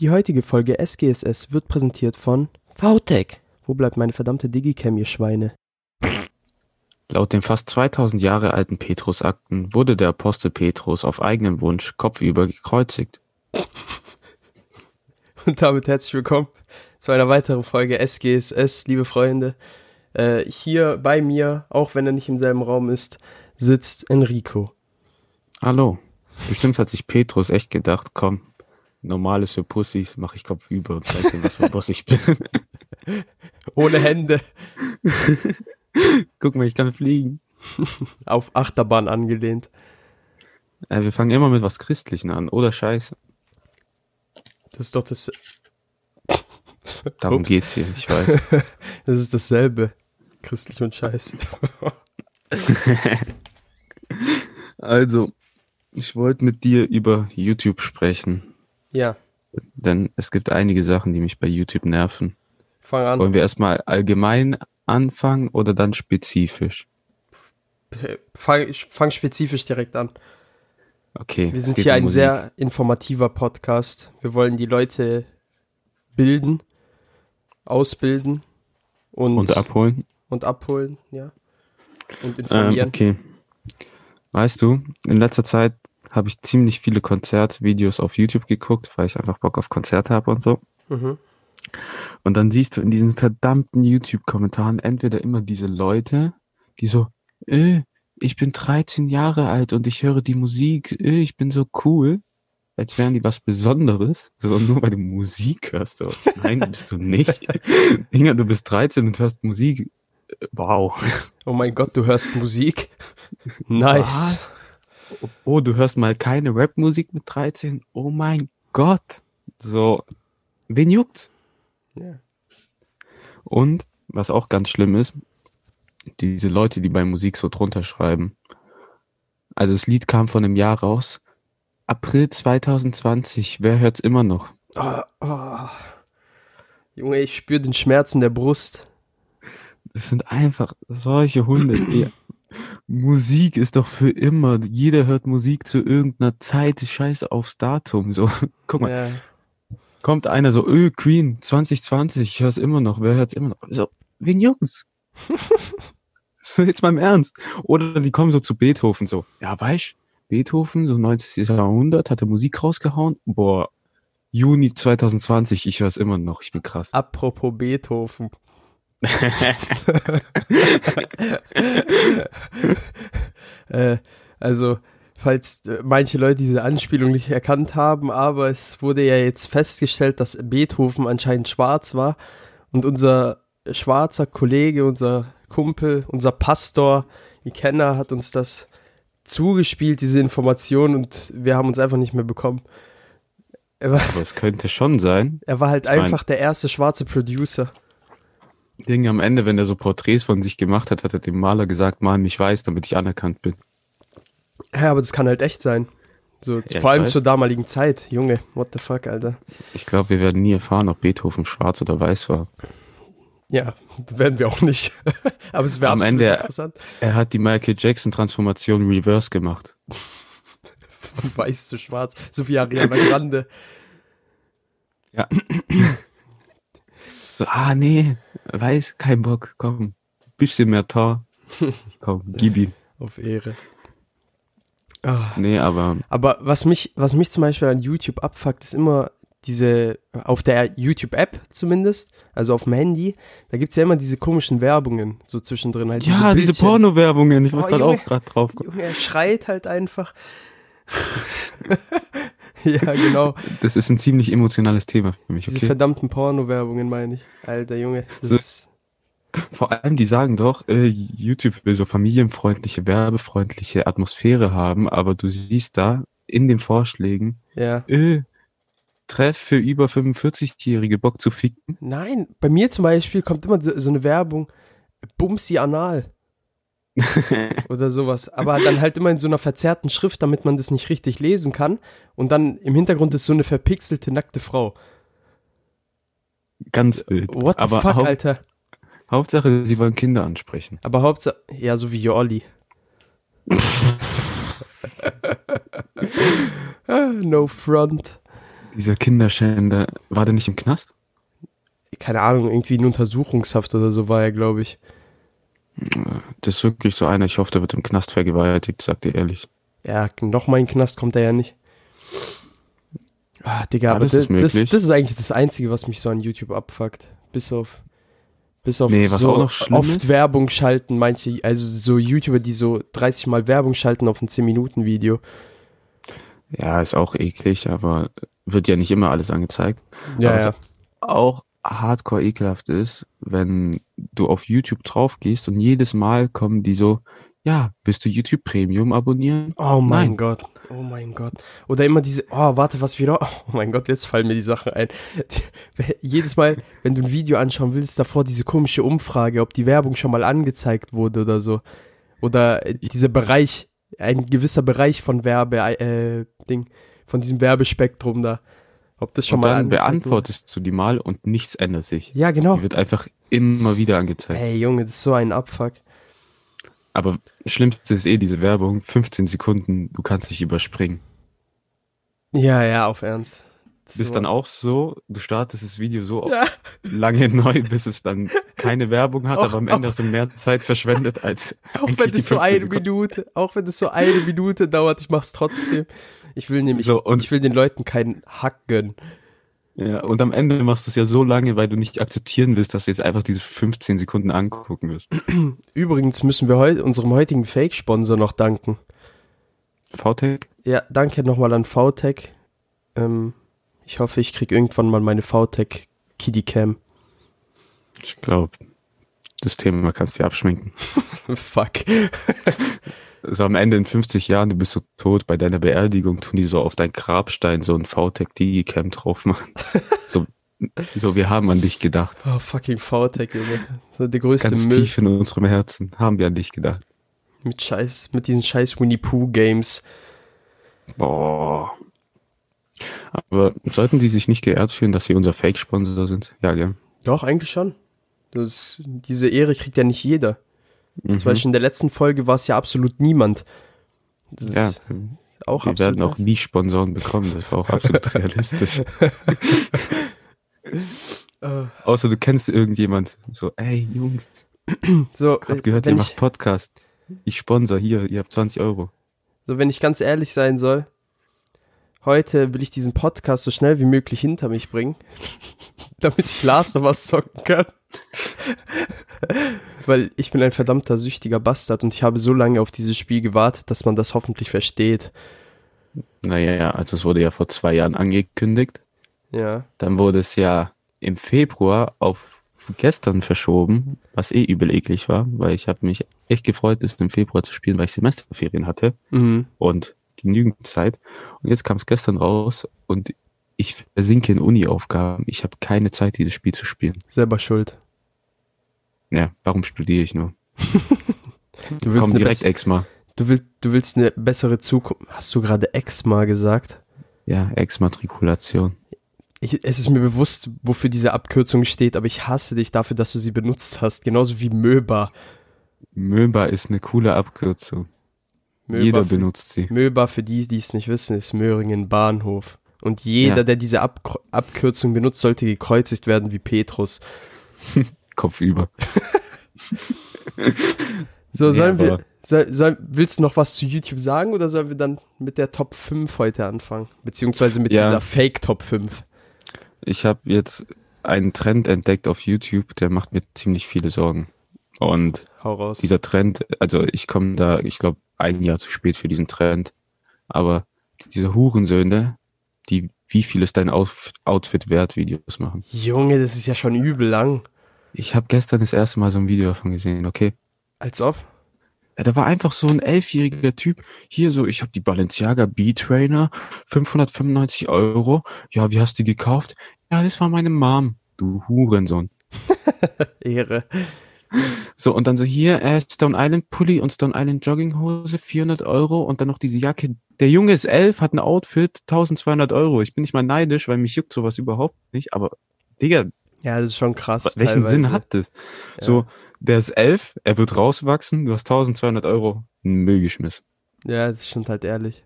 Die heutige Folge SGSS wird präsentiert von VTech. Wo bleibt meine verdammte Digicam, ihr Schweine? Laut den fast 2000 Jahre alten Petrusakten wurde der Apostel Petrus auf eigenen Wunsch kopfüber gekreuzigt. Und damit herzlich willkommen zu einer weiteren Folge SGSS, liebe Freunde. Äh, hier bei mir, auch wenn er nicht im selben Raum ist, sitzt Enrico. Hallo. Bestimmt hat sich Petrus echt gedacht, komm, normales für Pussys, mache ich kopfüber und zeig dir, was für ein Boss ich bin. Ohne Hände. Guck mal, ich kann fliegen. Auf Achterbahn angelehnt. Äh, wir fangen immer mit was Christlichen an, oder Scheiße. Das ist doch das. Darum Ups. geht's hier, ich weiß. Das ist dasselbe. Christlich und Scheiße. Also, ich wollte mit dir über YouTube sprechen, ja, denn es gibt einige Sachen, die mich bei YouTube nerven. fang an. Wollen wir erstmal allgemein anfangen oder dann spezifisch? Fang, ich fang spezifisch direkt an. Okay. Wir sind hier um ein Musik. sehr informativer Podcast. Wir wollen die Leute bilden, ausbilden und, und abholen. und abholen, ja. Und Ähm, informieren. okay. Weißt du, in letzter Zeit habe ich ziemlich viele Konzertvideos auf YouTube geguckt, weil ich einfach Bock auf Konzerte habe und so. Mhm. Und dann siehst du in diesen verdammten YouTube-Kommentaren entweder immer diese Leute, die so, äh, ich bin 13 Jahre alt und ich höre die Musik, äh, ich bin so cool, als wären die was Besonderes, so nur weil du Musik hörst. So. Nein, bist du nicht. Dinger, du bist 13 und hörst Musik. Äh, Wow. Oh mein Gott, du hörst Musik. Nice. Was? Oh, du hörst mal keine Rapmusik mit 13? Oh mein Gott. So, wen juckt's? Ja. Und, was auch ganz schlimm ist, diese Leute, die bei Musik so drunter schreiben. Also das Lied kam vor einem Jahr raus. April 2020. Wer hört's immer noch? Ah, ah. Junge, ich spüre den Schmerz in der Brust. Das sind einfach solche Hunde. Ja. Musik ist doch für immer. Jeder hört Musik zu irgendeiner Zeit. Scheiße aufs Datum. So, guck mal. Ja. kommt einer so, öh, Queen, 2020, ich hör's immer noch, wer hört's immer noch? So, wen Jungs? Jetzt mal im Ernst. Oder die kommen so zu Beethoven so, ja, weißt, Beethoven, so 90. Jahrhundert, hat er Musik rausgehauen, boah, Juni 2020, ich hör's immer noch, ich bin krass. Apropos Beethoven. äh, also, falls äh, manche Leute diese Anspielung nicht erkannt haben, aber es wurde ja jetzt festgestellt, dass Beethoven anscheinend schwarz war und unser schwarzer Kollege, unser Kumpel, unser Pastor, ihr Kenner, hat uns das zugespielt, diese Information, und wir haben uns einfach nicht mehr bekommen. Er war, Aber es könnte schon sein. er war halt Ich mein- einfach der erste schwarze Producer. Ding am Ende, wenn er so Porträts von sich gemacht hat, hat er dem Maler gesagt, mal mich weiß, damit ich anerkannt bin. Ja, aber das kann halt echt sein. So, Ja, vor allem weiß. zur damaligen Zeit. Junge, what the fuck, Alter. Ich glaube, wir werden nie erfahren, ob Beethoven schwarz oder weiß war. Ja, werden wir auch nicht. aber es wäre Am absolut Ende- interessant. Er hat die Michael Jackson Transformation reverse gemacht. Von weiß zu schwarz. So wie Ariana Grande. Ja. so, ah, nee, weiß, kein Bock, komm, bisschen mehr Tar. Komm, gib ihm. Auf Ehre. Ah. Nee, aber Aber was mich, was mich zum Beispiel an YouTube abfuckt, ist immer diese, auf der YouTube-App zumindest, also auf dem Handy, da gibt's ja immer diese komischen Werbungen so zwischendrin. Halt ja, diese Bildchen. Porno-Werbungen, ich muss Oh, gerade auch gerade drauf kommen. Junge, er schreit halt einfach. ja, genau. Das ist ein ziemlich emotionales Thema für mich, Diese okay? verdammten Porno-Werbungen meine ich. Alter Junge, das So- ist. Vor allem, die sagen doch, äh, YouTube will so familienfreundliche, werbefreundliche Atmosphäre haben, aber du siehst da in den Vorschlägen, Ja. äh, Treff für über 45-Jährige Bock zu ficken. Nein, bei mir zum Beispiel kommt immer so so eine Werbung, Bumsi anal. Oder sowas. Aber dann halt immer in so einer verzerrten Schrift, damit man das nicht richtig lesen kann. Und dann im Hintergrund ist so eine verpixelte, nackte Frau. Ganz wild. What the aber fuck, hau Alter? Hauptsache, sie wollen Kinder ansprechen. Aber Hauptsache, ja, so wie Jorli. Ah, no front. Dieser Kinderschänder, war der nicht im Knast? Keine Ahnung, irgendwie in Untersuchungshaft oder so war er, glaube ich. Das ist wirklich so einer, ich hoffe, der wird im Knast vergewaltigt, sagt ihr ehrlich. Ja, noch mal in den Knast kommt er ja nicht. Ah, Digga, aber Alles das, ist das, das ist eigentlich das Einzige, was mich so an YouTube abfuckt. Bis auf, bis auf Nee, so oft ist? Werbung schalten, manche, also so YouTuber, die so 30 Mal Werbung schalten auf ein 10-Minuten-Video. Ja, ist auch eklig, aber wird ja nicht immer alles angezeigt. Ja, aber ja. auch hardcore ekelhaft ist, wenn du auf YouTube drauf gehst und jedes Mal kommen die so, ja, willst du YouTube Premium abonnieren? Oh mein Nein. Gott. Oh mein Gott. Oder immer diese, oh, warte, was wieder, oh mein Gott, jetzt fallen mir die Sachen ein. Jedes Mal, wenn du ein Video anschauen willst, davor diese komische Umfrage, ob die Werbung schon mal angezeigt wurde oder so. Oder dieser Bereich, ein gewisser Bereich von Werbe, äh, Ding, von diesem Werbespektrum da. Ob das schon und mal dann beantwortest du die mal und nichts ändert sich. Ja, genau. Die wird einfach immer wieder angezeigt. Ey, Junge, das ist so ein Abfuck. Aber schlimmste ist eh diese Werbung, 15 Sekunden, du kannst dich überspringen. Ja, ja, auf Ernst. Bist So. dann auch so, du startest das Video so Ja. lange neu, bis es dann keine Werbung hat, Auch- aber am Ende auch- hast du mehr Zeit verschwendet als Auch wenn es so 15 eine. Minute, auch wenn es so eine Minute dauert, ich mach's trotzdem. Ich will nämlich, So, und- ich will den Leuten keinen Hack gönnen. Ja, und am Ende machst du es ja so lange, weil du nicht akzeptieren willst, dass du jetzt einfach diese 15 Sekunden angucken wirst. Übrigens müssen wir heute unserem heutigen Fake-Sponsor noch danken. VTech? Ja, danke nochmal an VTech. Ähm, ich hoffe, ich krieg irgendwann mal meine VTech Kiddie Cam. Ich glaube, das Thema kannst du dir abschminken. Fuck. So am Ende in 50 Jahren, du bist so tot, bei deiner Beerdigung tun die so auf deinen Grabstein so ein VTech Digicam drauf machen. so, so, wir haben an dich gedacht. Oh, fucking VTech, Junge. So der größte Ganz Müll tief in unserem Herzen haben wir an dich gedacht. mit Scheiß, mit diesen scheiß Winnie Pooh Games. Boah. Aber sollten die sich nicht geehrt fühlen, dass sie unser Fake-Sponsor sind? Ja, gell? Doch, eigentlich schon. Das, diese Ehre kriegt ja nicht jeder. Mhm. Zum Beispiel in der letzten Folge war es ja absolut niemand. Das Ja, ist auch wir werden auch nie Sponsoren bekommen, das war auch absolut realistisch. Äh, Außer du kennst irgendjemand, so, ey Jungs, so, hab äh, gehört, ihr macht ich, Podcast. Ich sponsor hier, ihr habt 20 Euro. so, wenn ich ganz ehrlich sein soll, heute will ich diesen Podcast so schnell wie möglich hinter mich bringen, damit ich Lars noch was zocken kann. Weil ich bin ein verdammter süchtiger Bastard und ich habe so lange auf dieses Spiel gewartet, dass man das hoffentlich versteht. Naja, ja, also es wurde ja vor zwei Jahren angekündigt. Ja. Dann wurde es ja im Februar auf gestern verschoben, was eh übel eklig war, weil ich habe mich echt gefreut, es im Februar zu spielen, weil ich Semesterferien hatte Mhm. und genügend Zeit. Und jetzt kam es gestern raus und ich versinke in Uni-Aufgaben. Ich habe keine Zeit, dieses Spiel zu spielen. Selber schuld. Ja, warum studiere ich nur? Du willst, Komm eine direkt Exma. du, willst, du willst eine bessere Zukunft. Hast du gerade Exma gesagt? Ja, Exmatrikulation. Ich, es ist mir bewusst, wofür diese Abkürzung steht, aber ich hasse dich dafür, dass du sie benutzt hast. Genauso wie Möba. Möba ist eine coole Abkürzung. Möba Jeder für, benutzt sie. Möba, für die, die es nicht wissen, ist Möhringen Bahnhof. Und jeder, Ja. der diese Ab Abkürzung benutzt, sollte gekreuzigt werden wie Petrus. Kopf über. So, sollen wir, soll, soll, willst du noch was zu YouTube sagen oder sollen wir dann mit der Top 5 heute anfangen? Beziehungsweise mit Ja. dieser Fake Top 5. Ich habe jetzt einen Trend entdeckt auf YouTube, der macht mir ziemlich viele Sorgen. Und Hau raus. dieser Trend, also ich komme da, ich glaube, ein Jahr zu spät für diesen Trend. Aber diese Hurensöhne, die wie viel ist dein Outf- Outfit wert Videos machen. Junge, das ist ja schon übel lang. Ich habe gestern das erste Mal so ein Video davon gesehen, okay? Als ob. Ja, da war einfach so ein elfjähriger Typ. Hier so, ich habe die Balenciaga B-Trainer, 595 Euro. Ja, wie hast du die gekauft? Ja, das war meine Mom. Du Hurensohn. Ehre. So, und dann so hier, äh, Stone Island Pulli und Stone Island Jogginghose, 400 Euro und dann noch diese Jacke. Der Junge ist elf, hat ein Outfit, 1200 Euro. Ich bin nicht mal neidisch, weil mich juckt sowas überhaupt nicht, aber Digga, Ja, das ist schon krass. welchen teilweise. Sinn hat das? So, der ist elf, er wird rauswachsen, du hast 1200 Euro in den Müll geschmissen. Ja, das stimmt halt ehrlich.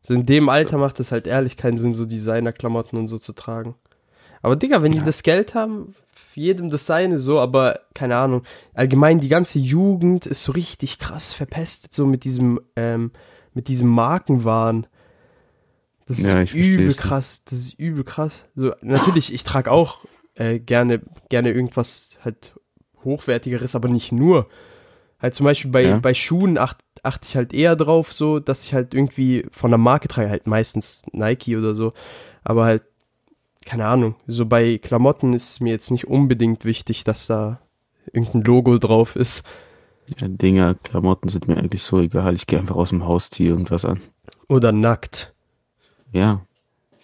So in dem Alter macht es halt ehrlich keinen Sinn, so Designerklamotten und so zu tragen. Aber Digga, wenn die Ja. das Geld haben, jedem das seine so, aber keine Ahnung. Allgemein die ganze Jugend ist so richtig krass verpestet, so mit diesem, ähm, mit diesem Markenwahn. Das ist Ja, übel krass. Das ist übel krass. So, natürlich, ich trage auch äh, gerne, gerne irgendwas halt hochwertigeres, aber nicht nur. Halt zum Beispiel bei, Ja. bei Schuhen acht, achte ich halt eher drauf, so, dass ich halt irgendwie von der Marke trage, halt meistens Nike oder so. Aber halt, keine Ahnung, so bei Klamotten ist mir jetzt nicht unbedingt wichtig, dass da irgendein Logo drauf ist. Ja, Dinger, Klamotten sind mir eigentlich so egal. Ich gehe einfach aus dem Haus, ziehe irgendwas an. Oder nackt, Ja,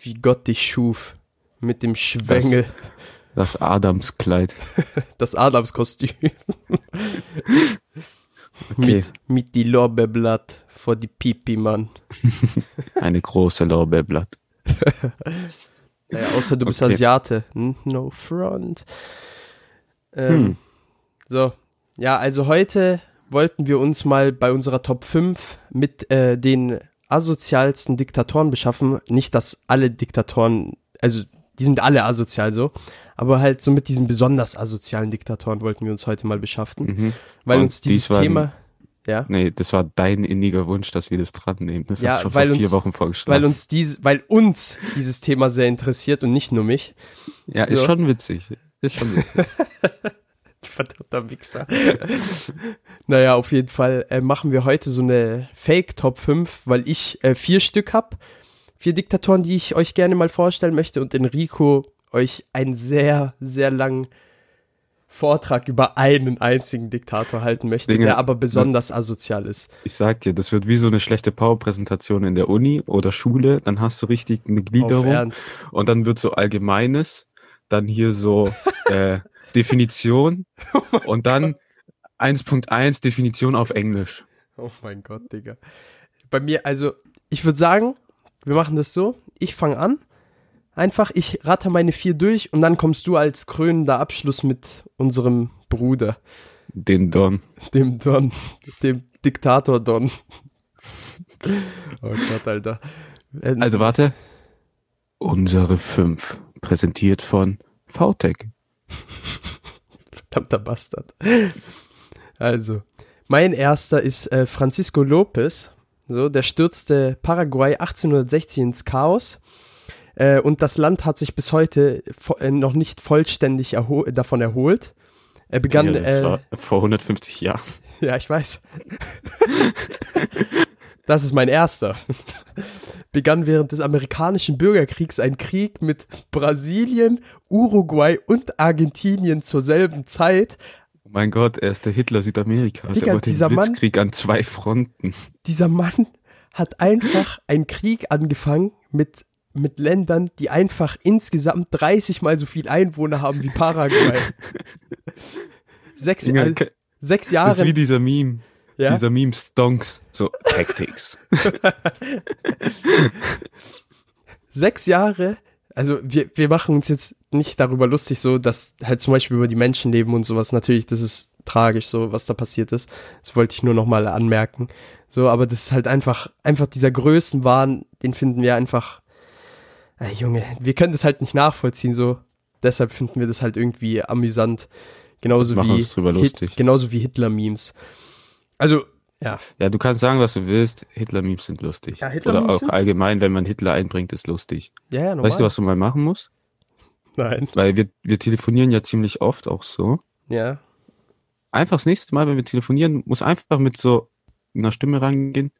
wie Gott dich schuf. Mit dem Schwengel, das, das Adamskleid. Adamskostüm. Okay, Mit, mit die Lorbeerblatt vor die Pipi, Mann. eine große Lorbeerblatt. Naja, außer du bist Okay. Asiate. No front. Ähm, Hm. So, ja, also heute wollten wir uns mal bei unserer Top 5 mit äh, den asozialsten Diktatoren beschaffen. Nicht, dass alle Diktatoren, also die sind alle asozial so, aber halt so mit diesen besonders asozialen Diktatoren wollten wir uns heute mal beschaffen, Mhm. weil Und uns dieses dies Thema, ja, Nee, das war dein inniger Wunsch, dass wir das dran nehmen. Das Ja, hast du schon vor vier uns- Wochen vorgeschlagen. weil uns dies, weil uns dieses Thema sehr interessiert und nicht nur mich. ja, ist Ja. schon witzig. Ist schon witzig. Verdammter Wichser. naja, auf jeden Fall äh, machen wir heute so eine Fake Top 5, weil ich äh, vier Stück habe. Vier Diktatoren, die ich euch gerne mal vorstellen möchte und Enrico euch einen sehr, sehr langen Vortrag über einen einzigen Diktator halten möchte, Dinge, der aber besonders asozial ist. Ich sag dir, das wird wie so eine schlechte Powerpräsentation in der Uni oder Schule. Dann hast du richtig eine Gliederung und dann wird so Allgemeines, dann hier so äh, Definition und dann 1.1 Definition auf Englisch. Oh mein Gott, Digga. Bei mir, also, ich würde sagen, wir machen das so. Ich fange an. Einfach, ich rate meine vier durch und dann kommst du als krönender Abschluss mit unserem Bruder, Den Don. dem Don, dem Diktator Don. Oh Gott, Alter. Äh, Also warte. Unsere fünf. Präsentiert von VTech. Verdammter Bastard. Also, mein erster ist äh, Francisco Lopez. So, der stürzte Paraguay 1860 ins Chaos. Äh, und das Land hat sich bis heute äh, noch nicht vollständig erho davon erholt. Er begann, ja, das äh, war vor 150 Jahren. ja, ich weiß. das ist mein erster. Begann während des amerikanischen Bürgerkriegs ein Krieg mit Brasilien, Uruguay und Argentinien zur selben Zeit. Oh mein Gott, er ist der Hitler Südamerikas. Digga, er wollte den Mann- Blitzkrieg an zwei Fronten. Dieser Mann hat einfach einen Krieg angefangen mit, mit Ländern, die einfach insgesamt 30 mal so viel Einwohner haben wie Paraguay. Sechs, Digga, äh, sechs das Jahre. ist wie dieser Meme. ja? Dieser Meme Stonks. So, Tactics. sechs Jahre, also wir, wir machen uns jetzt nicht darüber lustig, so dass halt zum Beispiel über die Menschenleben und sowas, natürlich, das ist tragisch, so was da passiert ist. Das wollte ich nur nochmal anmerken. So, aber das ist halt einfach, einfach dieser Größenwahn, den finden wir einfach, ey, Junge, wir können das halt nicht nachvollziehen, so. Deshalb finden wir das halt irgendwie amüsant. Genauso wie, uns drüber lustig. genauso wie Hitler-Memes. Also, ja. Ja, du kannst sagen, was du willst. Hitler-Memes sind lustig. Ja, Hitler-Memes Oder auch allgemein, wenn man Hitler einbringt, ist lustig. Ja, ja, normal. Weißt du, was du mal machen musst? Nein. Weil wir, wir telefonieren ja ziemlich oft auch so. Ja. Einfach das nächste Mal, wenn wir telefonieren, muss einfach mit so einer Stimme rangehen.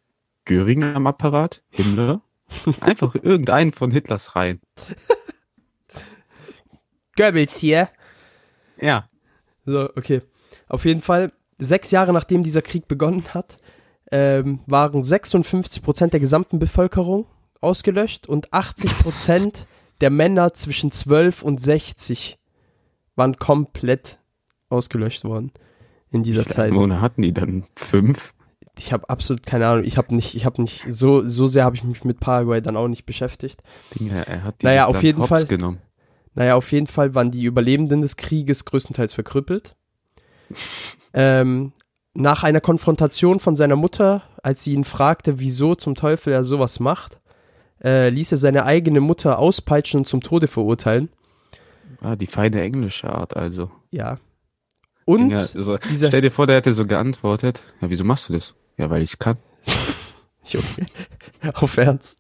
Göring am Apparat, Himmler. Einfach irgendeinen von Hitlers rein. Goebbels hier. Ja. So, okay. Auf jeden Fall, sechs Jahre nachdem dieser Krieg begonnen hat, ähm, waren 56 Prozent der gesamten Bevölkerung ausgelöscht und 80 Prozent der Männer zwischen 12 und 60 waren komplett ausgelöscht worden in dieser Zeit. Einwohner hatten die dann? Fünf? Ich habe absolut keine Ahnung. Ich habe nicht, ich habe nicht so so sehr habe ich mich mit Paraguay dann auch nicht beschäftigt. Dinge, er hat Naja, auf Land jeden hops Fall. genommen. Naja, auf jeden Fall waren die Überlebenden des Krieges größtenteils verkrüppelt. ähm, nach einer Konfrontation von seiner Mutter, als sie ihn fragte, wieso zum Teufel er sowas macht, äh, ließ er seine eigene Mutter auspeitschen und zum Tode verurteilen. Ah, die feine englische Art also. Ja. Und ja, also, stell dir vor, der hätte so geantwortet. Ja, wieso machst du das? Ja, weil ich's kann. Junge, auf Ernst.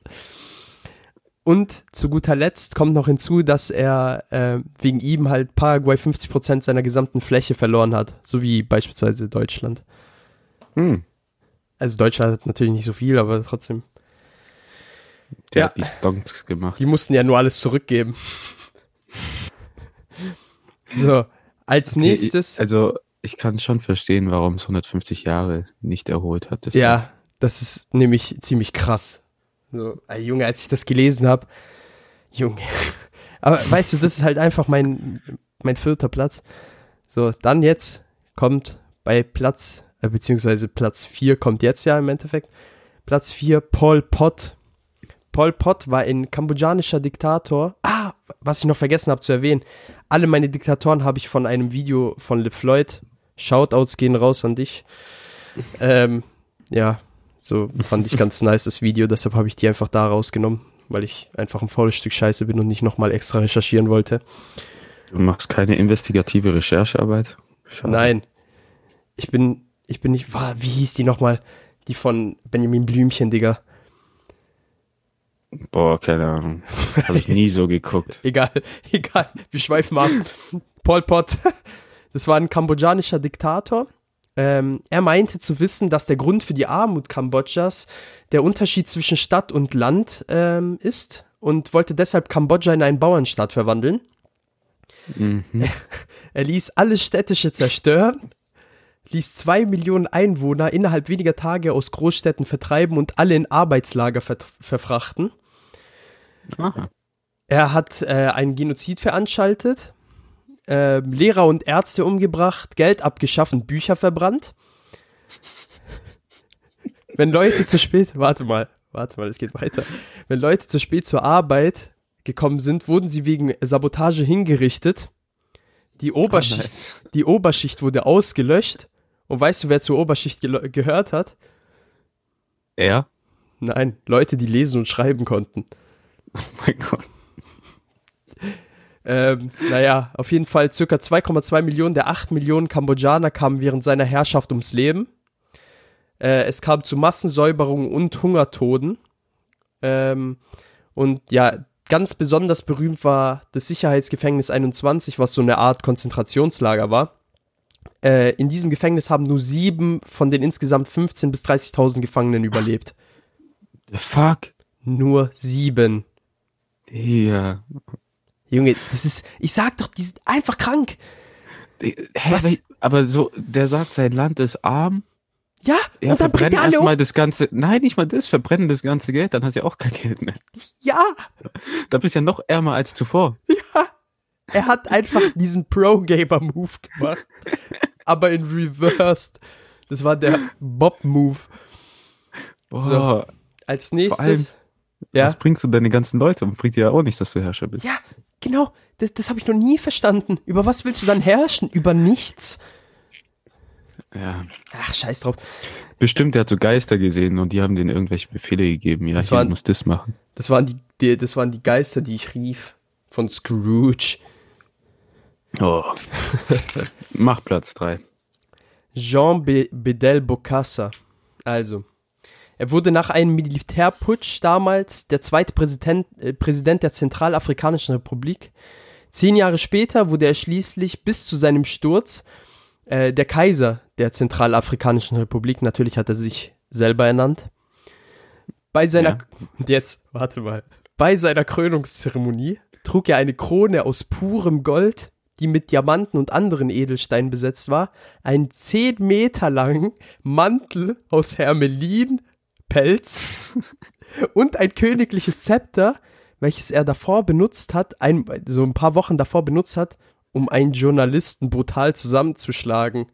Und zu guter Letzt kommt noch hinzu, dass er äh, wegen ihm halt Paraguay 50% seiner gesamten Fläche verloren hat, so wie beispielsweise Deutschland. Hm. Also Deutschland hat natürlich nicht so viel, aber trotzdem. Der Ja. hat die Stonks gemacht. Die mussten ja nur alles zurückgeben. so, als Okay, nächstes. Also, ich kann schon verstehen, warum es 150 Jahre nicht erholt hat. War- Ja, das ist nämlich ziemlich krass. So, ey, Junge, als ich das gelesen habe, Junge. Aber weißt du, das ist halt einfach mein, mein vierter Platz. So, dann jetzt kommt bei Platz, äh, beziehungsweise Platz 4 kommt jetzt ja im Endeffekt. Platz 4, Pol Pot. Pol Pot war ein kambodschanischer Diktator. Ah, was ich noch vergessen habe zu erwähnen. Alle meine Diktatoren habe ich von einem Video von LeFloid. Shoutouts gehen raus an dich. Ähm, ja, so fand ich ganz nice das Video, deshalb habe ich die einfach da rausgenommen, weil ich einfach ein faules Stück Scheiße bin und nicht nochmal extra recherchieren wollte. Du machst keine investigative Recherchearbeit? Schade. Nein, ich bin, ich bin nicht, wa- wie hieß die nochmal? Die von Benjamin Blümchen, Digga. Boah, keine Ahnung. Habe ich nie so geguckt. Egal, egal, wir schweifen ab. Pol Pot, das war ein kambodschanischer Diktator. Ähm, er meinte zu wissen, dass der Grund für die Armut Kambodschas der Unterschied zwischen Stadt und Land ähm, ist und wollte deshalb Kambodscha in einen Bauernstaat verwandeln. Mhm. Er ließ alles Städtische zerstören, ließ zwei Millionen Einwohner innerhalb weniger Tage aus Großstädten vertreiben und alle in Arbeitslager ver verfrachten. Aha. Er hat äh, einen Genozid veranstaltet, äh, Lehrer und Ärzte umgebracht, Geld abgeschaffen, Bücher verbrannt. Wenn Leute zu spät, warte mal, warte mal, es geht weiter. Wenn Leute zu spät zur Arbeit gekommen sind, wurden sie wegen Sabotage hingerichtet. Die Oberschicht, nice. die Oberschicht wurde ausgelöscht. Und weißt du, wer zur Oberschicht gelo- gehört hat? Er? Nein, Leute, die lesen und schreiben konnten. Oh mein Gott. Ähm, naja, auf jeden Fall circa 2,2 Millionen der 8 Millionen Kambodschaner kamen während seiner Herrschaft ums Leben. Äh, es kam zu Massensäuberungen und Hungertoden. Ähm, und ja, ganz besonders berühmt war das Sicherheitsgefängnis 21, was so eine Art Konzentrationslager war. Äh, in diesem Gefängnis haben nur sieben von den insgesamt 15.000 bis 30.000 Gefangenen überlebt. The fuck? Nur sieben. Ja. Junge, das ist, ich sag doch, die sind einfach krank. Hä, Was? aber- so, der sagt, sein Land ist arm. Ja, Ja, und dann bringt verbrennen er alle um. erstmal das ganze, nein, nicht mal das, verbrennen das ganze Geld, dann hast du ja auch kein Geld mehr. Ja, Da bist du ja noch ärmer als zuvor. er hat einfach diesen Pro-Gamer-Move gemacht. aber in Reversed. Das war der Bob-Move. Boah, So. Als nächstes. allem- ja, was bringst du deine ganzen Leute? Und bringt dir ja auch nicht, dass du Herrscher bist. ja, genau. Das, das habe ich noch nie verstanden. Über was willst du dann herrschen? Über nichts? Ja. Ach, scheiß drauf. Bestimmt, der hat so Geister gesehen und die haben denen irgendwelche Befehle gegeben. Ja, Das waren- du musst das machen. Das waren die, die, das waren die Geister, die ich rief. Von Scrooge. Oh. Mach Platz drei. Jean Be Bedel Bokassa. Also, er wurde nach einem Militärputsch damals der zweite Präsident, äh, Präsident der Zentralafrikanischen Republik. Zehn Jahre später wurde er schließlich bis zu seinem Sturz äh, der Kaiser der Zentralafrikanischen Republik. Natürlich hat er sich selber ernannt. Bei seiner, Ja. und jetzt, warte mal, bei seiner Krönungszeremonie trug er eine Krone aus purem Gold, die mit Diamanten und anderen Edelsteinen besetzt war, einen 10 Meter langen Mantel aus Hermelin, Pelz und ein königliches Zepter, welches er davor benutzt hat, ein, so ein paar Wochen davor benutzt hat, um einen Journalisten brutal zusammenzuschlagen.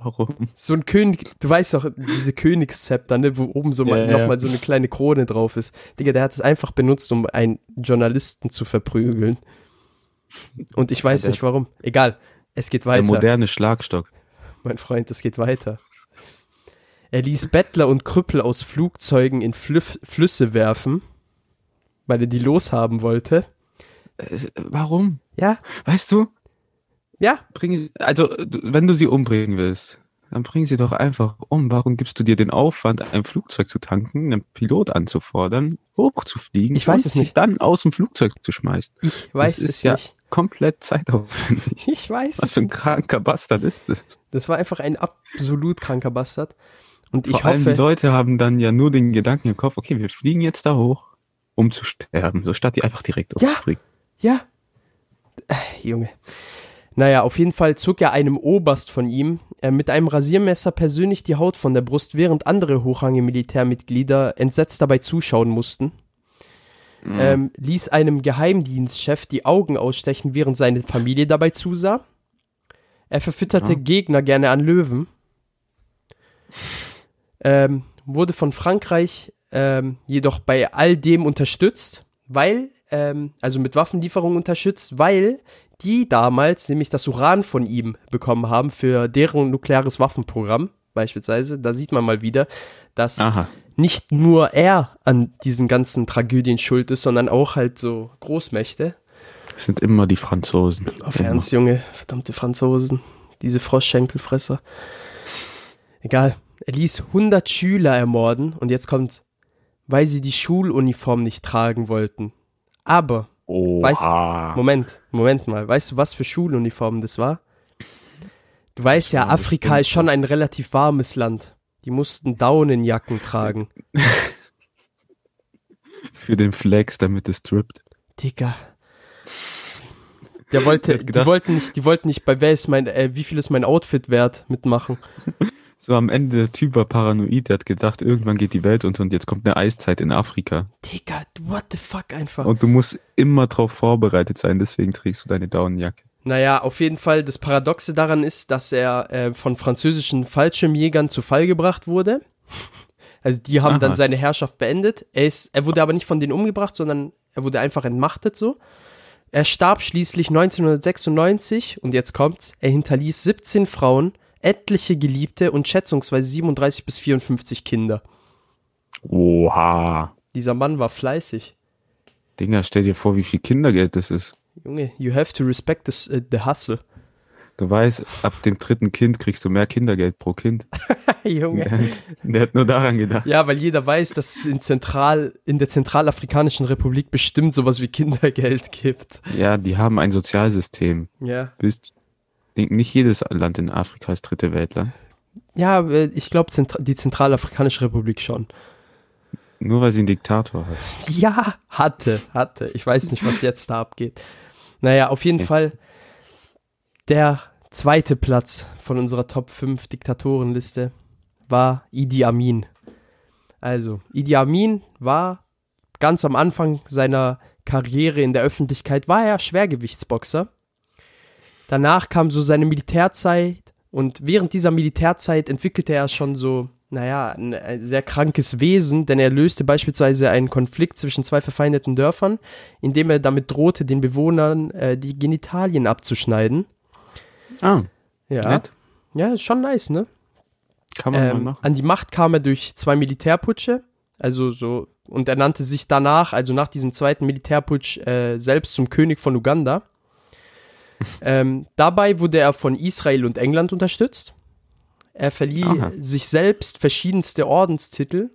Warum? So ein König, du weißt doch, diese Königszepter, ne, wo oben so mal, Ja, nochmal so eine kleine Krone drauf ist. Digga, der hat es einfach benutzt, um einen Journalisten zu verprügeln. Und ich weiß der- nicht warum. Egal, es geht Der weiter. moderne Schlagstock. Mein Freund, es geht weiter. Er ließ Bettler und Krüppel aus Flugzeugen in Flüff, Flüsse werfen. weil er die loshaben wollte. Äh, Warum? Ja, Weißt du, ja, bring, also wenn du sie umbringen willst, dann bring sie doch einfach um. Warum gibst du dir den Aufwand, ein Flugzeug zu tanken, einen Pilot anzufordern, hochzufliegen Ich weiß und es nicht. dann aus dem Flugzeug zu schmeißen? ich weiß das ist es ja nicht. komplett zeitaufwendig. Ich weiß Was es für ein nicht. kranker Bastard ist das? Das war einfach ein absolut kranker Bastard. Und ich Vor allem die hoffe, Leute haben dann ja nur den Gedanken im Kopf, okay, wir fliegen jetzt da hoch, um zu sterben, so statt die einfach direkt Ja. umzubringen. ja, äh, Junge. Naja, auf jeden Fall zog er einem Oberst von ihm äh, mit einem Rasiermesser persönlich die Haut von der Brust, während andere hochrangige Militärmitglieder entsetzt dabei zuschauen mussten. Mhm. ähm, ließ einem Geheimdienstchef die Augen ausstechen, während seine Familie dabei zusah. Er verfütterte Ja. Gegner gerne an Löwen. Ähm, wurde von Frankreich ähm, jedoch bei all dem unterstützt, weil, ähm, also mit Waffenlieferungen unterstützt, weil die damals nämlich das Uran von ihm bekommen haben für deren nukleares Waffenprogramm, beispielsweise. Da sieht man mal wieder, dass Aha. nicht nur er an diesen ganzen Tragödien schuld ist, sondern auch halt so Großmächte. Das sind immer die Franzosen. Auf Immer. Ernst, Junge, verdammte Franzosen, diese Froschschenkelfresser. Egal, er ließ 100 Schüler ermorden und jetzt kommt, weil sie die Schuluniform nicht tragen wollten. Aber, Oha. Moment, Moment mal, weißt du, was für Schuluniformen das war? Du weißt ja, Afrika ist schon ein relativ warmes Land. Die mussten Daunenjacken tragen. Für den Flex, damit es trippt. Digga. Der wollte, die wollten nicht, die wollten nicht bei wer ist mein, äh, wie viel ist mein Outfit wert mitmachen. So am Ende der Typ war paranoid, der hat gedacht, irgendwann geht die Welt unter und jetzt kommt eine Eiszeit in Afrika. Digga, what the fuck einfach. Und du musst immer darauf vorbereitet sein, deswegen trägst du deine Daunenjacke. Naja, auf jeden Fall, das Paradoxe daran ist, dass er äh, von französischen Fallschirmjägern zu Fall gebracht wurde. Also die haben Aha. dann seine Herrschaft beendet. Er, ist, er wurde aber nicht von denen umgebracht, sondern er wurde einfach entmachtet so. Er starb schließlich 1996 und jetzt kommt's, er hinterließ 17 Frauen, etliche Geliebte und schätzungsweise 37 bis 54 Kinder. Oha. Dieser Mann war fleißig. Dinger, stell dir vor, wie viel Kindergeld das ist. Junge, you have to respect this, uh, the hustle. Du weißt, ab dem dritten Kind kriegst du mehr Kindergeld pro Kind. Junge. Der hat, der hat nur daran gedacht. Ja, weil jeder weiß, dass es in, Zentral, in der Zentralafrikanischen Republik bestimmt sowas wie Kindergeld gibt. Ja, die haben ein Sozialsystem. Ja. Bist, nicht jedes Land in Afrika ist dritte Weltland. Ja, äh, ich glaube, Zentra die Zentralafrikanische Republik schon. Nur weil sie einen Diktator hat. Ja, hatte, hatte. Ich weiß nicht, was jetzt da abgeht. Naja, auf jeden Okay. Fall der zweite Platz von unserer Top 5 Diktatorenliste war Idi Amin. Also, Idi Amin war ganz am Anfang seiner Karriere in der Öffentlichkeit, war er Schwergewichtsboxer. Danach kam so seine Militärzeit und während dieser Militärzeit entwickelte er schon so, naja, ein, ein sehr krankes Wesen, denn er löste beispielsweise einen Konflikt zwischen zwei verfeindeten Dörfern, indem er damit drohte, den Bewohnern äh, die Genitalien abzuschneiden. Ah, Ja, nett. ja, ist schon nice, ne? Kann man mal Ähm, machen. an die Macht kam er durch zwei Militärputsche, also so, und er nannte sich danach, also nach diesem zweiten Militärputsch, äh, selbst zum König von Uganda. Ähm, dabei wurde er von Israel und England unterstützt. Er verlieh Aha. sich selbst verschiedenste Ordenstitel.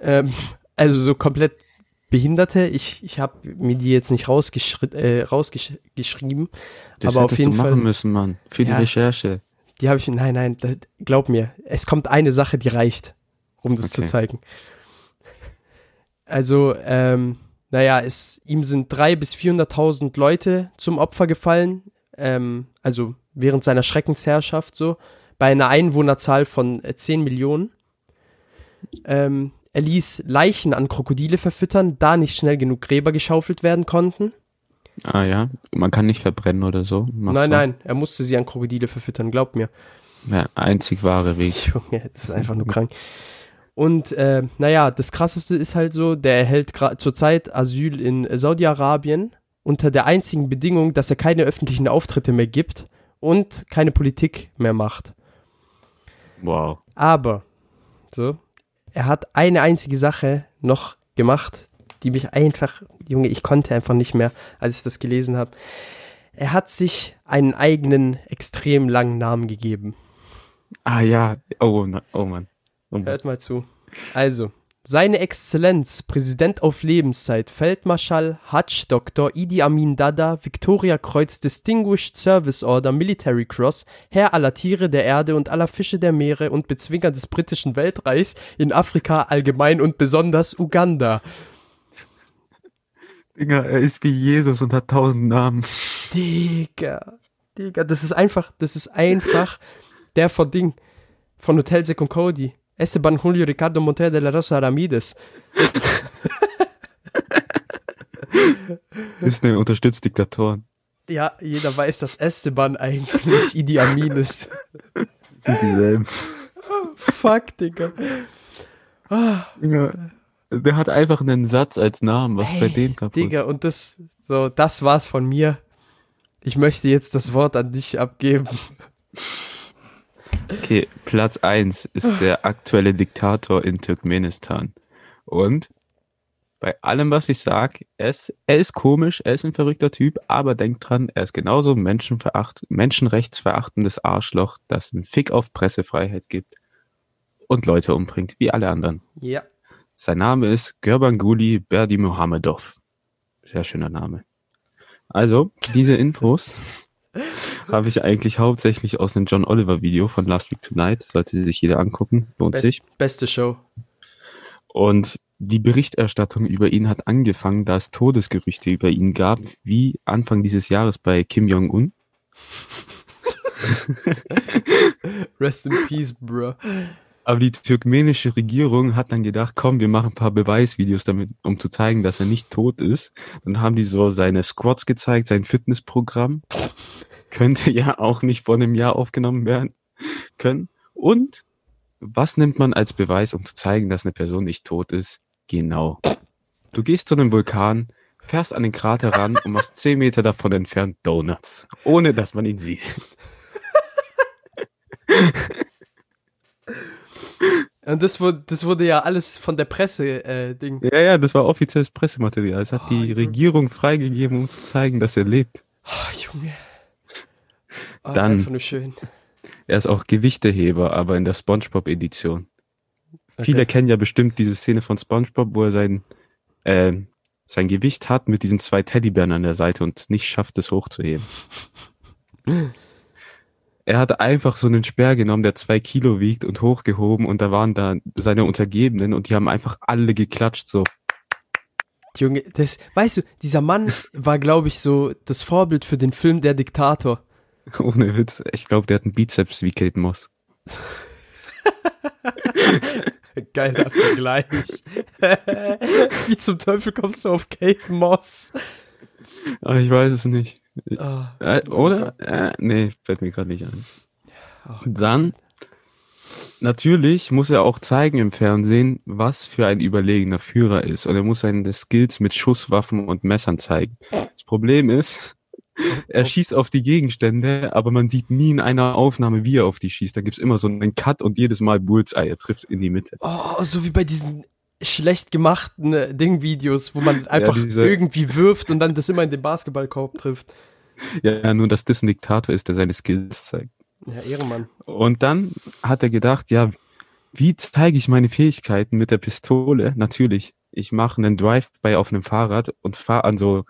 Ähm, also so komplett Behinderte. Ich, ich habe mir die jetzt nicht rausgeschri äh, rausgeschrieben. Das aber auf jeden du Fall. machen müssen, Mann. Für die Ja. Recherche. Die habe ich, nein, nein, da, glaub mir, es kommt eine Sache, die reicht, um das zu Okay. zeigen. Also, ähm, naja, es, ihm sind drei bis 400.000 Leute zum Opfer gefallen, ähm, also während seiner Schreckensherrschaft so, bei einer Einwohnerzahl von äh, 10 Millionen. Ähm, er ließ Leichen an Krokodile verfüttern, da nicht schnell genug Gräber geschaufelt werden konnten. Ah ja, man kann nicht verbrennen oder so. Mach's nein, so. nein, er musste sie an Krokodile verfüttern, glaub mir. Ja, einzig wahre Weg. Junge, das ist einfach nur krank. Und äh, naja, das krasseste ist halt so, der erhält zurzeit Asyl in Saudi-Arabien unter der einzigen Bedingung, dass er keine öffentlichen Auftritte mehr gibt und keine Politik mehr macht. Wow. Aber, so, er hat eine einzige Sache noch gemacht, die mich einfach, Junge, ich konnte einfach nicht mehr, als ich das gelesen habe. Er hat sich einen eigenen, extrem langen Namen gegeben. Ah ja, oh, oh Mann. Hört mal zu. Also, seine Exzellenz, Präsident auf Lebenszeit, Feldmarschall, Hajj Dr. Idi Amin Dada, Victoria Kreuz Distinguished Service Order Military Cross, Herr aller Tiere der Erde und aller Fische der Meere und Bezwinger des britischen Weltreichs in Afrika allgemein und besonders Uganda. Digga, er ist wie Jesus und hat tausend Namen. Digga, Digga, das ist einfach, das ist einfach der von Ding, von Hotel Sec und Cody. Esteban Julio Ricardo Montero de la Rosa Ramides. Disney unterstützt Diktatoren. Ja, jeder weiß, dass Esteban eigentlich Idi Amin ist. Sind dieselben. Fuck, Digga. Digga, der hat einfach einen Satz als Namen, was bei Ey, denen kaputt Digga, und das, so, das war's von mir. Ich möchte jetzt das Wort an dich abgeben. Okay, Platz 1 ist der aktuelle Diktator in Turkmenistan. Und bei allem, was ich sag, er ist, er ist komisch, er ist ein verrückter Typ, aber denkt dran, er ist genauso menschenveracht, menschenrechtsverachtendes Arschloch, das einen Fick auf Pressefreiheit gibt und Leute umbringt, wie alle anderen. Ja. Sein Name ist Gurbanguly Berdimuhamedov. Sehr schöner Name. Also, diese Infos habe ich eigentlich hauptsächlich aus einem John Oliver Video von Last Week Tonight. Sollte sich jeder angucken. Lohnt sich. Best, beste Show. Und die Berichterstattung über ihn hat angefangen, da es Todesgerüchte über ihn gab, wie Anfang dieses Jahres bei Kim Jong-un. Rest in peace, bro. Aber die turkmenische Regierung hat dann gedacht, komm, wir machen ein paar Beweisvideos damit, um zu zeigen, dass er nicht tot ist. Dann haben die so seine Squats gezeigt, sein Fitnessprogramm. Könnte ja auch nicht vor einem Jahr aufgenommen werden können. Und was nimmt man als Beweis, um zu zeigen, dass eine Person nicht tot ist? Genau. Du gehst zu einem Vulkan, fährst an den Krater ran und machst 10 Meter davon entfernt Donuts. Ohne dass man ihn sieht. Und das wurde, das wurde ja alles von der Presse, äh, Ding. Ja, ja, das war offizielles Pressematerial. Es hat Oh, die Junge. Regierung freigegeben, um zu zeigen, dass er lebt. Oh, Junge. Oh, Dann- Einfach nur schön. Er ist auch Gewichteheber, aber in der SpongeBob-Edition. Viele kennen ja bestimmt diese Szene von SpongeBob, wo er sein, äh, sein Gewicht hat mit diesen zwei Teddybären an der Seite und nicht schafft, es hochzuheben. er hat einfach so einen Speer genommen, der zwei Kilo wiegt und hochgehoben und da waren da seine Untergebenen und die haben einfach alle geklatscht, so. Junge, das, weißt du, dieser Mann war, glaube ich, so das Vorbild für den Film Der Diktator. Ohne Witz. Ich glaube, der hat einen Bizeps wie Kate Moss. Geiler Vergleich. Wie zum Teufel kommst du auf Kate Moss? Aber ich weiß es nicht. Oh, Äh, oder? Äh, nee, fällt mir gerade nicht ein. oh, Dann, natürlich muss er auch zeigen im Fernsehen, was für ein überlegener Führer ist. Und er muss seine Skills mit Schusswaffen und Messern zeigen. Das Problem ist, er schießt auf die Gegenstände, aber man sieht nie in einer Aufnahme, wie er auf die schießt. Da gibt's immer so einen Cut und jedes Mal Bullseye. Er trifft in die Mitte. oh, so wie bei diesen schlecht gemachten äh, Ding-Videos, wo man einfach diese- irgendwie wirft und dann das immer in den Basketballkorb trifft. Ja, nur dass das ein Diktator ist, der seine Skills zeigt. Ja, Ehrenmann. Und dann hat er gedacht, ja, wie zeige ich meine Fähigkeiten mit der Pistole? Natürlich, ich mache einen Drive-by auf einem Fahrrad und fahre an so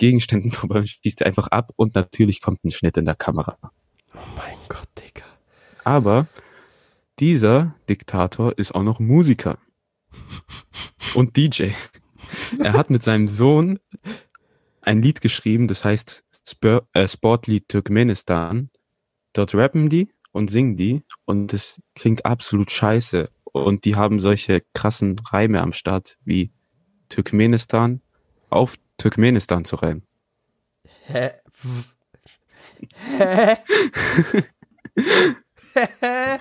Gegenständen vorbei schießt einfach ab und natürlich kommt ein Schnitt in der Kamera. Oh mein Gott, Digga. Aber dieser Diktator ist auch noch Musiker und DJ. Er hat mit seinem Sohn ein Lied geschrieben, das heißt Spur, äh, Sportlied Turkmenistan. Dort rappen die und singen die und es klingt absolut scheiße. Und die haben solche krassen Reime am Start wie Turkmenistan auf Turkmenistan zu reimen. Hä? Hä? Hä?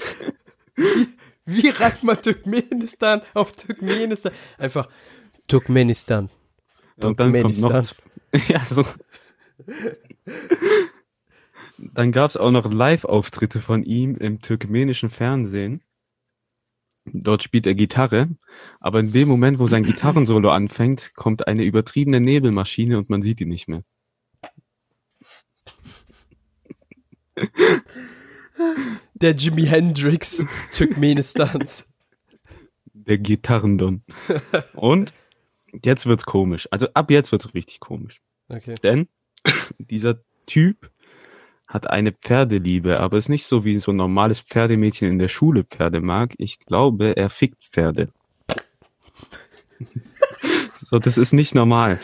Wie, wie reimt man Turkmenistan auf Turkmenistan? Einfach Turkmenistan. Und dann kommt noch, ja, so. Dann gab's auch noch Live-Auftritte von ihm im turkmenischen Fernsehen. Dort spielt er Gitarre, aber in dem Moment, wo sein Gitarrensolo anfängt, kommt eine übertriebene Nebelmaschine und man sieht ihn nicht mehr. Der Jimi Hendrix Turkmenistans. Der Gitarrendon. Und jetzt wird's komisch. Also ab jetzt wird's richtig komisch. Okay. Denn dieser Typ hat eine Pferdeliebe, aber ist nicht so wie so ein normales Pferdemädchen in der Schule Pferde mag. Ich glaube, er fickt Pferde. so, das ist nicht normal.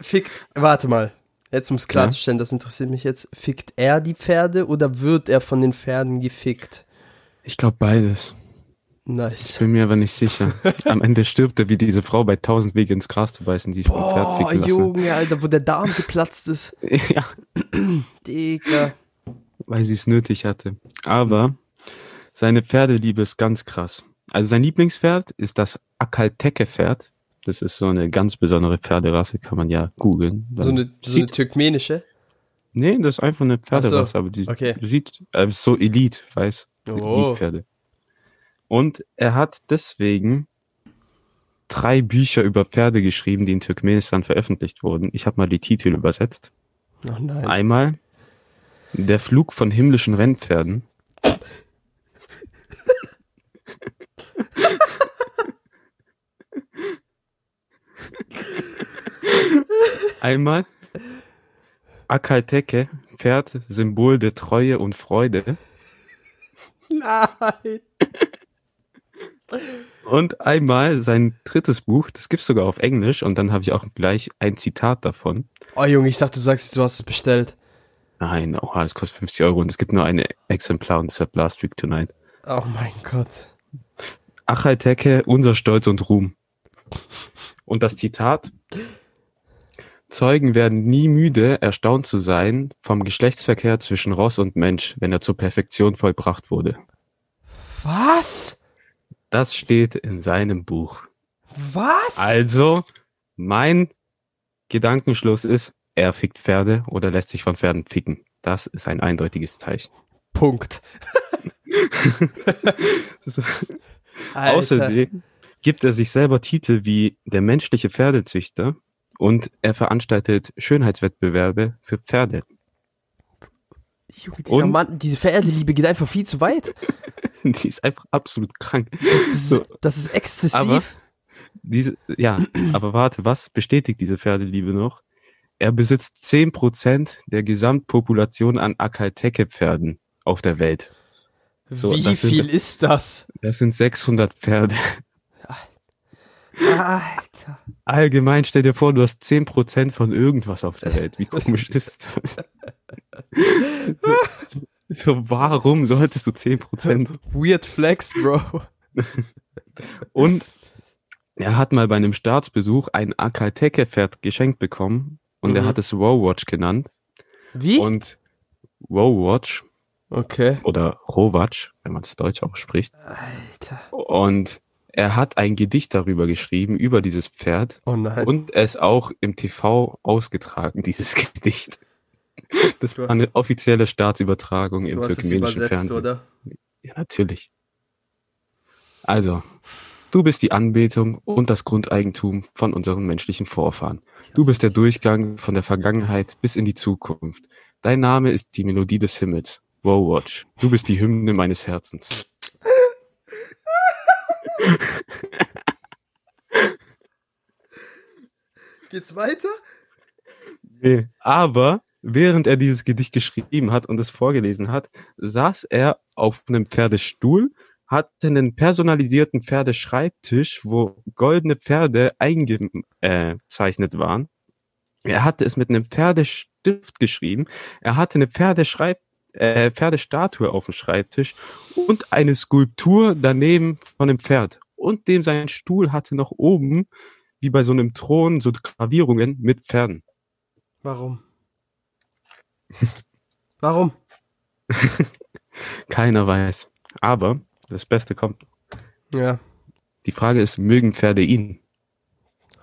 Fickt, warte mal. Jetzt um es klarzustellen, das interessiert mich jetzt. Fickt er die Pferde oder wird er von den Pferden gefickt? Ich glaube beides. Ich Nice. bin mir aber nicht sicher. Am Ende stirbt er wie diese Frau bei tausend Wege ins Gras zu beißen, die ich vom Pferd Boah, ficken. Junge, Alter, wo der Darm geplatzt ist. Ja, Digga. weil sie es nötig hatte. Aber seine Pferdeliebe ist ganz krass. Also sein Lieblingspferd ist das Akalteke-Pferd. Das ist so eine ganz besondere Pferderasse, kann man ja googeln. So eine, so eine Sieht- türkmenische. Nee, das ist einfach eine Pferderasse, so, aber die okay. du siehst, äh, so Elite, weiß. Oh. Elite-Pferde. Und er hat deswegen drei Bücher über Pferde geschrieben, die in Turkmenistan veröffentlicht wurden. Ich habe mal die Titel übersetzt. Oh nein. Einmal Der Flug von himmlischen Rennpferden. Einmal Akalteke, Pferd, Symbol der Treue und Freude. Nein. Und einmal sein drittes Buch, das gibt's sogar auf Englisch und dann habe ich auch gleich ein Zitat davon. Oh Junge, ich dachte, du sagst, du hast es bestellt. Nein, oha, es kostet 50 Euro und es gibt nur ein Exemplar und deshalb Last Week Tonight. Oh mein Gott. Achaiteke, unser Stolz und Ruhm. Und das Zitat. Zeugen werden nie müde, erstaunt zu sein vom Geschlechtsverkehr zwischen Ross und Mensch, wenn er zur Perfektion vollbracht wurde. Was? Das steht in seinem Buch. Was? Also, mein Gedankenschluss ist, er fickt Pferde oder lässt sich von Pferden ficken. Das ist ein eindeutiges Zeichen. Punkt. Außerdem gibt er sich selber Titel wie der menschliche Pferdezüchter und er veranstaltet Schönheitswettbewerbe für Pferde. Junge, dieser? Mann, diese Pferdeliebe geht einfach viel zu weit. Die ist einfach absolut krank. Das ist, So. das ist exzessiv. Aber- Diese, ja, aber warte, was bestätigt diese Pferdeliebe noch? Er besitzt 10% der Gesamtpopulation an Akalteke-Pferden auf der Welt. so, Wie sind- viel ist das? Das sind 600 Pferde. Alter. Allgemein stell dir vor, du hast 10% von irgendwas auf der Welt. Wie komisch ist das? So, so, so warum solltest du 10%? Weird Flex, Bro. Und er hat mal bei einem Staatsbesuch ein Akalteke-Pferd geschenkt bekommen und er Mhm. hat es Wow-Watch genannt. Wie? Und Wow-Watch okay. oder Rowatch, wenn man es deutsch ausspricht. Alter. Und er hat ein Gedicht darüber geschrieben, über dieses Pferd. Oh nein. Und es auch im TV ausgetragen, dieses Gedicht. Das war eine offizielle Staatsübertragung im du turkmenischen übersetzt, Fernsehen. oder? Ja, natürlich. Also, du bist die Anbetung und das Grundeigentum von unseren menschlichen Vorfahren. Du bist der Durchgang von der Vergangenheit bis in die Zukunft. Dein Name ist die Melodie des Himmels. Wow, Watch. Du bist die Hymne meines Herzens. Geht's weiter? Nee. Aber während er dieses Gedicht geschrieben hat und es vorgelesen hat, saß er auf einem Pferdestuhl, hatte einen personalisierten Pferdeschreibtisch, wo goldene Pferde eingezeichnet waren. Er hatte es mit einem Pferdestift geschrieben. Er hatte eine Pferdeschreib äh, Pferdestatue auf dem Schreibtisch und eine Skulptur daneben von einem Pferd. Und dem sein Stuhl hatte noch oben, wie bei so einem Thron, so Gravierungen mit Pferden. Warum? Warum? Keiner weiß. Aber das Beste kommt. Ja. Die Frage ist, mögen Pferde ihn?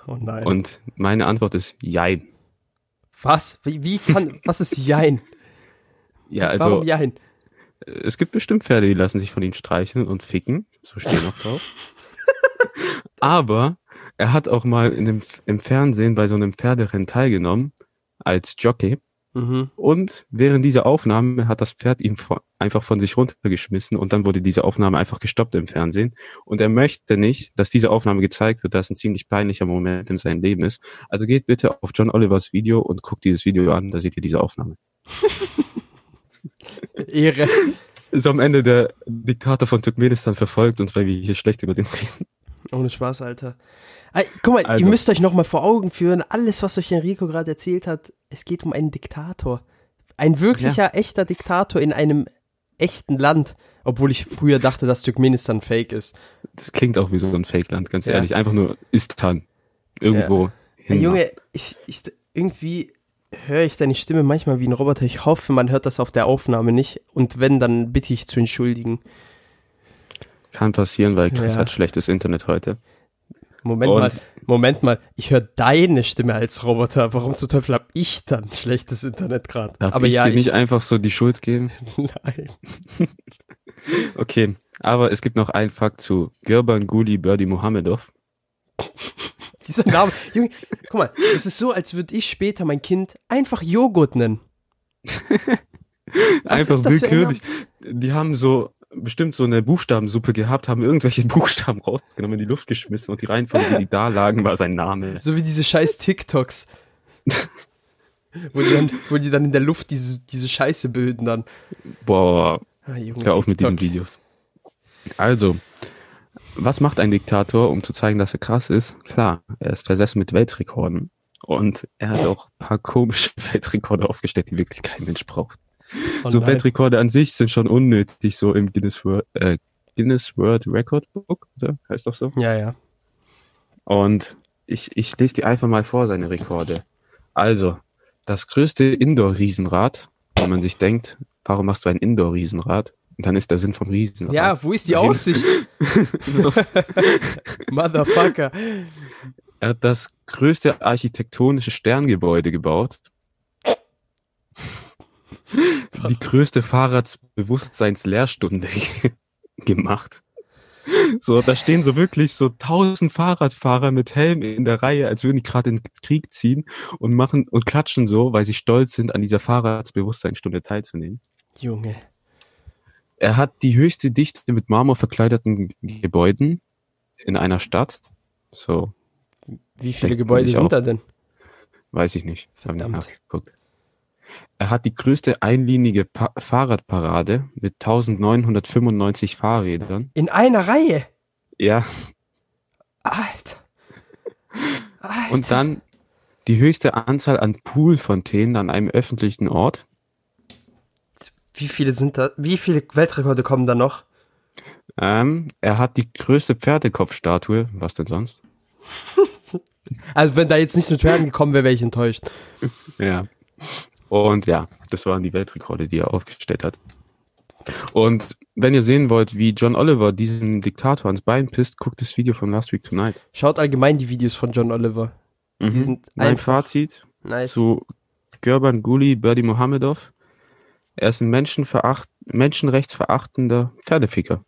Oh nein. Und meine Antwort ist Jein. was? Wie, wie kann, was ist Jein? Ja, Warum also Jein? es gibt bestimmt Pferde, die lassen sich von ihm streicheln und ficken. So stehen auch drauf. Aber er hat auch mal in dem, im Fernsehen bei so einem Pferderennen teilgenommen als Jockey. Mhm. Und während dieser Aufnahme hat das Pferd ihn einfach von sich runtergeschmissen und dann wurde diese Aufnahme einfach gestoppt im Fernsehen. Und er möchte nicht, dass diese Aufnahme gezeigt wird, da es ein ziemlich peinlicher Moment in seinem Leben ist. Also geht bitte auf John Olivers Video und guckt dieses Video an, da seht ihr diese Aufnahme. Ehre. Ist am Ende der Diktator von Turkmenistan verfolgt uns, weil wir hier schlecht über den reden. Ohne Spaß, Alter. Guck mal, Also. ihr müsst euch noch mal vor Augen führen, alles, was euch Enrico gerade erzählt hat, es geht um einen Diktator. Ein wirklicher, echter Diktator in einem echten Land. Obwohl ich früher dachte, dass Turkmenistan fake ist. Das klingt auch wie so ein Fake-Land, ganz Ja. ehrlich. Einfach nur Istan. Irgendwo Ey, hin. Junge, ich, ich, irgendwie höre ich deine Stimme manchmal wie ein Roboter. Ich hoffe, man hört das auf der Aufnahme nicht. Und wenn, dann bitte ich zu entschuldigen. Kann passieren, weil Chris Ja. hat schlechtes Internet heute. Moment Und- mal, Moment mal. Ich höre deine Stimme als Roboter. Warum zum Teufel hab ich dann schlechtes Internet gerade? Aber ich ja, dir ich, nicht einfach so die Schuld geben? nein. Okay, aber es gibt noch einen Fakt zu Gurban Guli Birdie Mohamedov. Dieser Name, Junge, guck mal, es ist so, als würde ich später mein Kind einfach Joghurt nennen. Einfach für ein willkürlich. Die haben so bestimmt so eine Buchstabensuppe gehabt, haben irgendwelche Buchstaben rausgenommen, in die Luft geschmissen und die Reihenfolge, die da lagen, war sein Name. So wie diese scheiß TikToks. wo, die dann, wo die dann in der Luft diese, diese Scheiße bilden dann. Boah, Ah, Junge, hör auf mit diesen TikTok. Videos. Also, was macht ein Diktator, um zu zeigen, dass er krass ist? Klar, er ist versessen mit Weltrekorden. Und er hat auch ein paar komische Weltrekorde aufgestellt, die wirklich kein Mensch braucht. Oh so. Weltrekorde an sich sind schon unnötig, so im Guinness World, äh, Guinness World Record Book, oder? Heißt doch so. Ja, ja. Und ich, ich lese dir einfach mal vor, seine Rekorde. Also, das größte Indoor-Riesenrad, wenn man sich denkt, warum machst du ein Indoor-Riesenrad? Und dann ist der Sinn vom Riesenrad. Ja, wo ist die Aussicht? Motherfucker. Er hat das größte architektonische Sterngebäude gebaut. Die größte Fahrradsbewusstseinslehrstunde gemacht. So, da stehen so wirklich so tausend Fahrradfahrer mit Helm in der Reihe, als würden die gerade in den Krieg ziehen und machen und klatschen so, weil sie stolz sind, an dieser Fahrradsbewusstseinsstunde teilzunehmen. Junge. Er hat die höchste Dichte mit Marmor verkleideten Gebäuden in einer Stadt. So, Wie viele Gebäude sind auch. da denn? Weiß ich nicht. Hab nicht Verdammt. nachgeguckt. Er hat die größte einlinige pa Fahrradparade mit 1995 Fahrrädern. In einer Reihe. Ja, Alter. Alter. und dann die höchste Anzahl an Poolfontänen an einem öffentlichen Ort. Wie viele sind da? Wie viele Weltrekorde kommen da noch? Ähm, er hat die größte Pferdekopfstatue. Was denn sonst? Also wenn da jetzt nichts mit Pferden gekommen wäre, wäre ich enttäuscht. Ja. Und ja, das waren die Weltrekorde, die er aufgestellt hat. Und wenn ihr sehen wollt, wie John Oliver diesen Diktator ans Bein pisst, guckt das Video von Last Week Tonight. Schaut allgemein die Videos von John Oliver. Die Mhm. sind Mein einfach Fazit nice. zu Gurban Guli Birdie Mohamedov. Er ist ein Menschenveracht menschenrechtsverachtender Pferdeficker.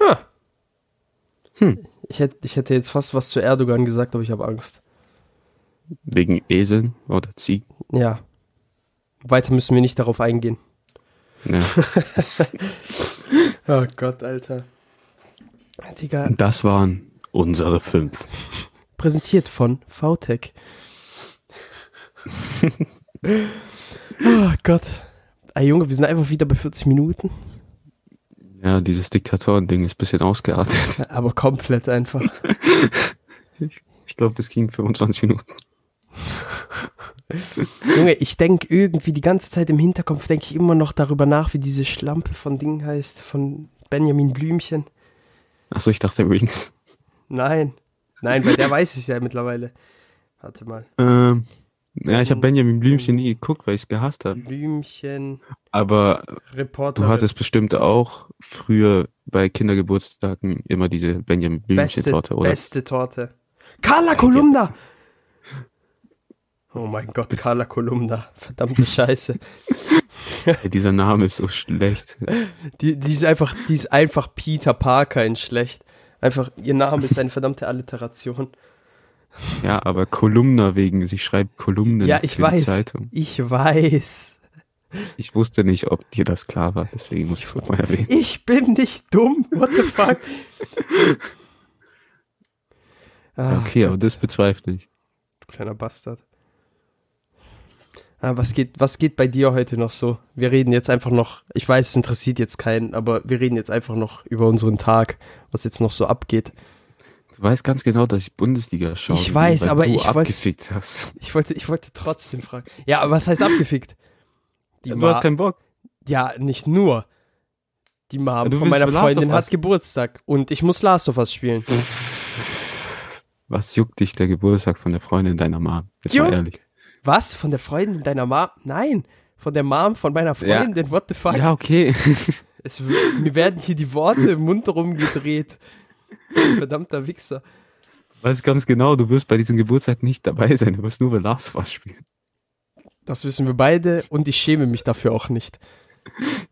Ha. Hm. Ich, hätte, ich hätte jetzt fast was zu Erdogan gesagt, aber ich habe Angst. Wegen Eseln oder Ziegen. Ja. Weiter müssen wir nicht darauf eingehen. Ja. Oh Gott, Alter. Digga, Das waren unsere fünf. präsentiert von VTech. oh Gott. Ey Junge, wir sind einfach wieder bei 40 Minuten. Ja, dieses Diktatoren-Ding ist ein bisschen ausgeartet. Aber komplett einfach. Ich glaube, das ging 25 Minuten. Junge, ich denke irgendwie die ganze Zeit im Hinterkopf, denke ich immer noch darüber nach, wie diese Schlampe von Ding heißt, von Benjamin Blümchen. Achso, ich dachte Rings. Nein. Nein, weil der weiß es ja mittlerweile. Warte mal. Ähm, ja, ich habe Benjamin Blümchen nie geguckt, weil ich es gehasst habe. Blümchen, Aber Reporter. du hattest bestimmt auch früher bei Kindergeburtstagen immer diese Benjamin Blümchen-Torte, oder? beste Torte. Carla Kolumna! Oh mein Gott, Carla Kolumna. Verdammte Scheiße. Ey, dieser Name ist so schlecht. Die, die ist einfach, die ist einfach Peter Parker in schlecht. Einfach, ihr Name ist eine verdammte Alliteration. Ja, aber Kolumna wegen, sie schreibt Kolumnen Ja, ich weiß. Zeitung. Ich weiß. Ich wusste nicht, ob dir das klar war, deswegen muss ich es nochmal erwähnen. Ich bin nicht dumm. What the fuck? Ah, Okay, aber das bezweifle ich. du kleiner Bastard. Ah, was geht, was geht bei dir heute noch so? Wir reden jetzt einfach noch, ich weiß, es interessiert jetzt keinen, aber wir reden jetzt einfach noch über unseren Tag, was jetzt noch so abgeht. Du weißt ganz genau, dass ich Bundesliga schaue. Ich weiß, weil aber du ich wollt- abgefickt hast. Ich wollte, ich wollte trotzdem fragen. Ja, aber was heißt abgefickt? Die Du Ma- hast keinen Bock. Ja, nicht nur. Die Mom Du von meiner Freundin hat Geburtstag und ich muss Last of Us spielen. Was juckt dich der Geburtstag von der Freundin deiner Mom? Jetzt mal ehrlich. Was? Von der Freundin deiner Mom? Nein, von der Mom von meiner Ja. Freundin. What the fuck? Ja, okay. Es, mir werden hier die Worte im Mund rumgedreht. Verdammter Wichser. Weiß ganz genau, du wirst bei diesem Geburtstag nicht dabei sein. Du wirst nur bei Last of spielen. Das wissen wir beide und ich schäme mich dafür auch nicht.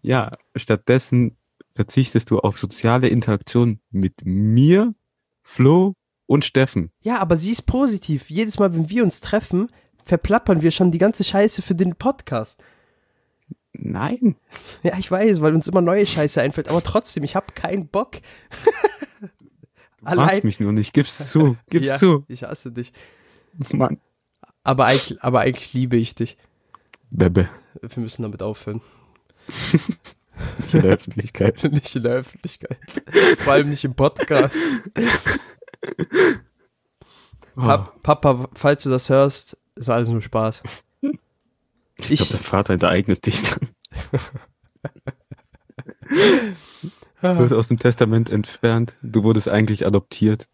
Ja, stattdessen verzichtest du auf soziale Interaktion mit mir, Flo und Steffen. Ja, aber sie ist positiv. Jedes Mal, wenn wir uns treffen, verplappern wir schon die ganze Scheiße für den Podcast. Nein. Ja, ich weiß, weil uns immer neue Scheiße einfällt, aber trotzdem, ich habe keinen Bock. Du magst mich nur nicht. Gib's zu. Gib's ja, zu. Ich hasse dich. Mann. Aber eigentlich, aber eigentlich liebe ich dich. Bebe. Wir müssen damit aufhören. Nicht in der Öffentlichkeit. nicht in der Öffentlichkeit. Vor allem nicht im Podcast. Oh, Pap Papa, falls du das hörst, ist alles nur Spaß. ich Ich, glaube, dein Vater enteignet dich dann. Du wirst aus dem Testament entfernt. Du wurdest eigentlich adoptiert.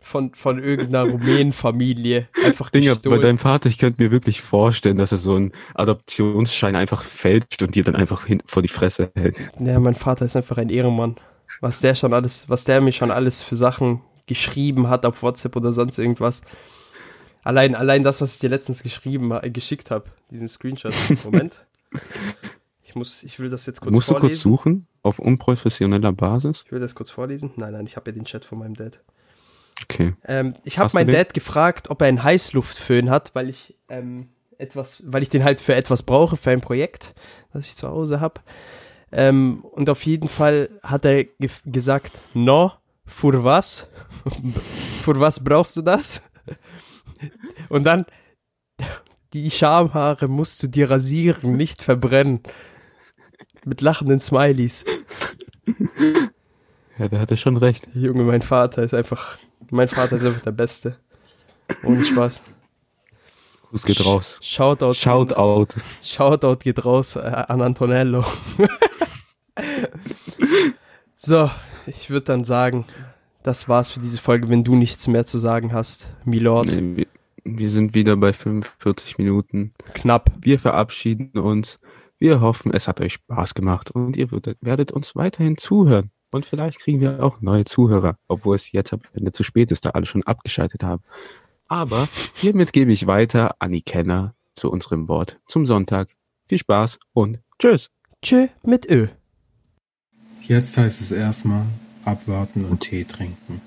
von, von irgendeiner Rumänenfamilie. Einfach Dinger, bei deinem Vater, ich könnte mir wirklich vorstellen, dass er so einen Adoptionsschein einfach fälscht und dir dann einfach hin vor die Fresse hält. Ja, mein Vater ist einfach ein Ehrenmann. Was der schon alles, was der mir schon alles für Sachen geschrieben hat auf WhatsApp oder sonst irgendwas. Allein, allein das, was ich dir letztens geschrieben, äh, geschickt habe, diesen Screenshot. Moment. Ich muss, ich will das jetzt kurz Musst du vorlesen. kurz suchen, auf unprofessioneller Basis? Ich will das kurz vorlesen. Nein, nein, ich habe ja den Chat von meinem Dad. Okay. Ähm, ich habe du meinen? Dad gefragt, ob er einen Heißluftföhn hat, weil ich ähm, etwas, weil ich den halt für etwas brauche, für ein Projekt, das ich zu Hause habe. Ähm, und auf jeden Fall hat er ge gesagt, no, für was? für was brauchst du das? Und dann, die Schamhaare musst du dir rasieren, nicht verbrennen. Mit lachenden Smileys. Ja, da hat er schon recht. Junge, mein Vater ist einfach, mein Vater ist einfach der Beste. Ohne Spaß. Gruß geht raus. Shoutout. Shout out. Shoutout geht raus äh, an Antonello. so, ich würde dann sagen, das war's für diese Folge, wenn du nichts mehr zu sagen hast, Milord. Nee, wir, wir sind wieder bei 45 Minuten. Knapp. Wir verabschieden uns. Wir hoffen, es hat euch Spaß gemacht und ihr würdet, werdet uns weiterhin zuhören. Und vielleicht kriegen wir auch neue Zuhörer, obwohl es jetzt am Ende zu spät ist, da alle schon abgeschaltet haben. Aber hiermit gebe ich weiter an die Kenner zu unserem Wort zum Sonntag. Viel Spaß und tschüss. Tschö mit Ö. Jetzt heißt es erstmal abwarten und Tee trinken.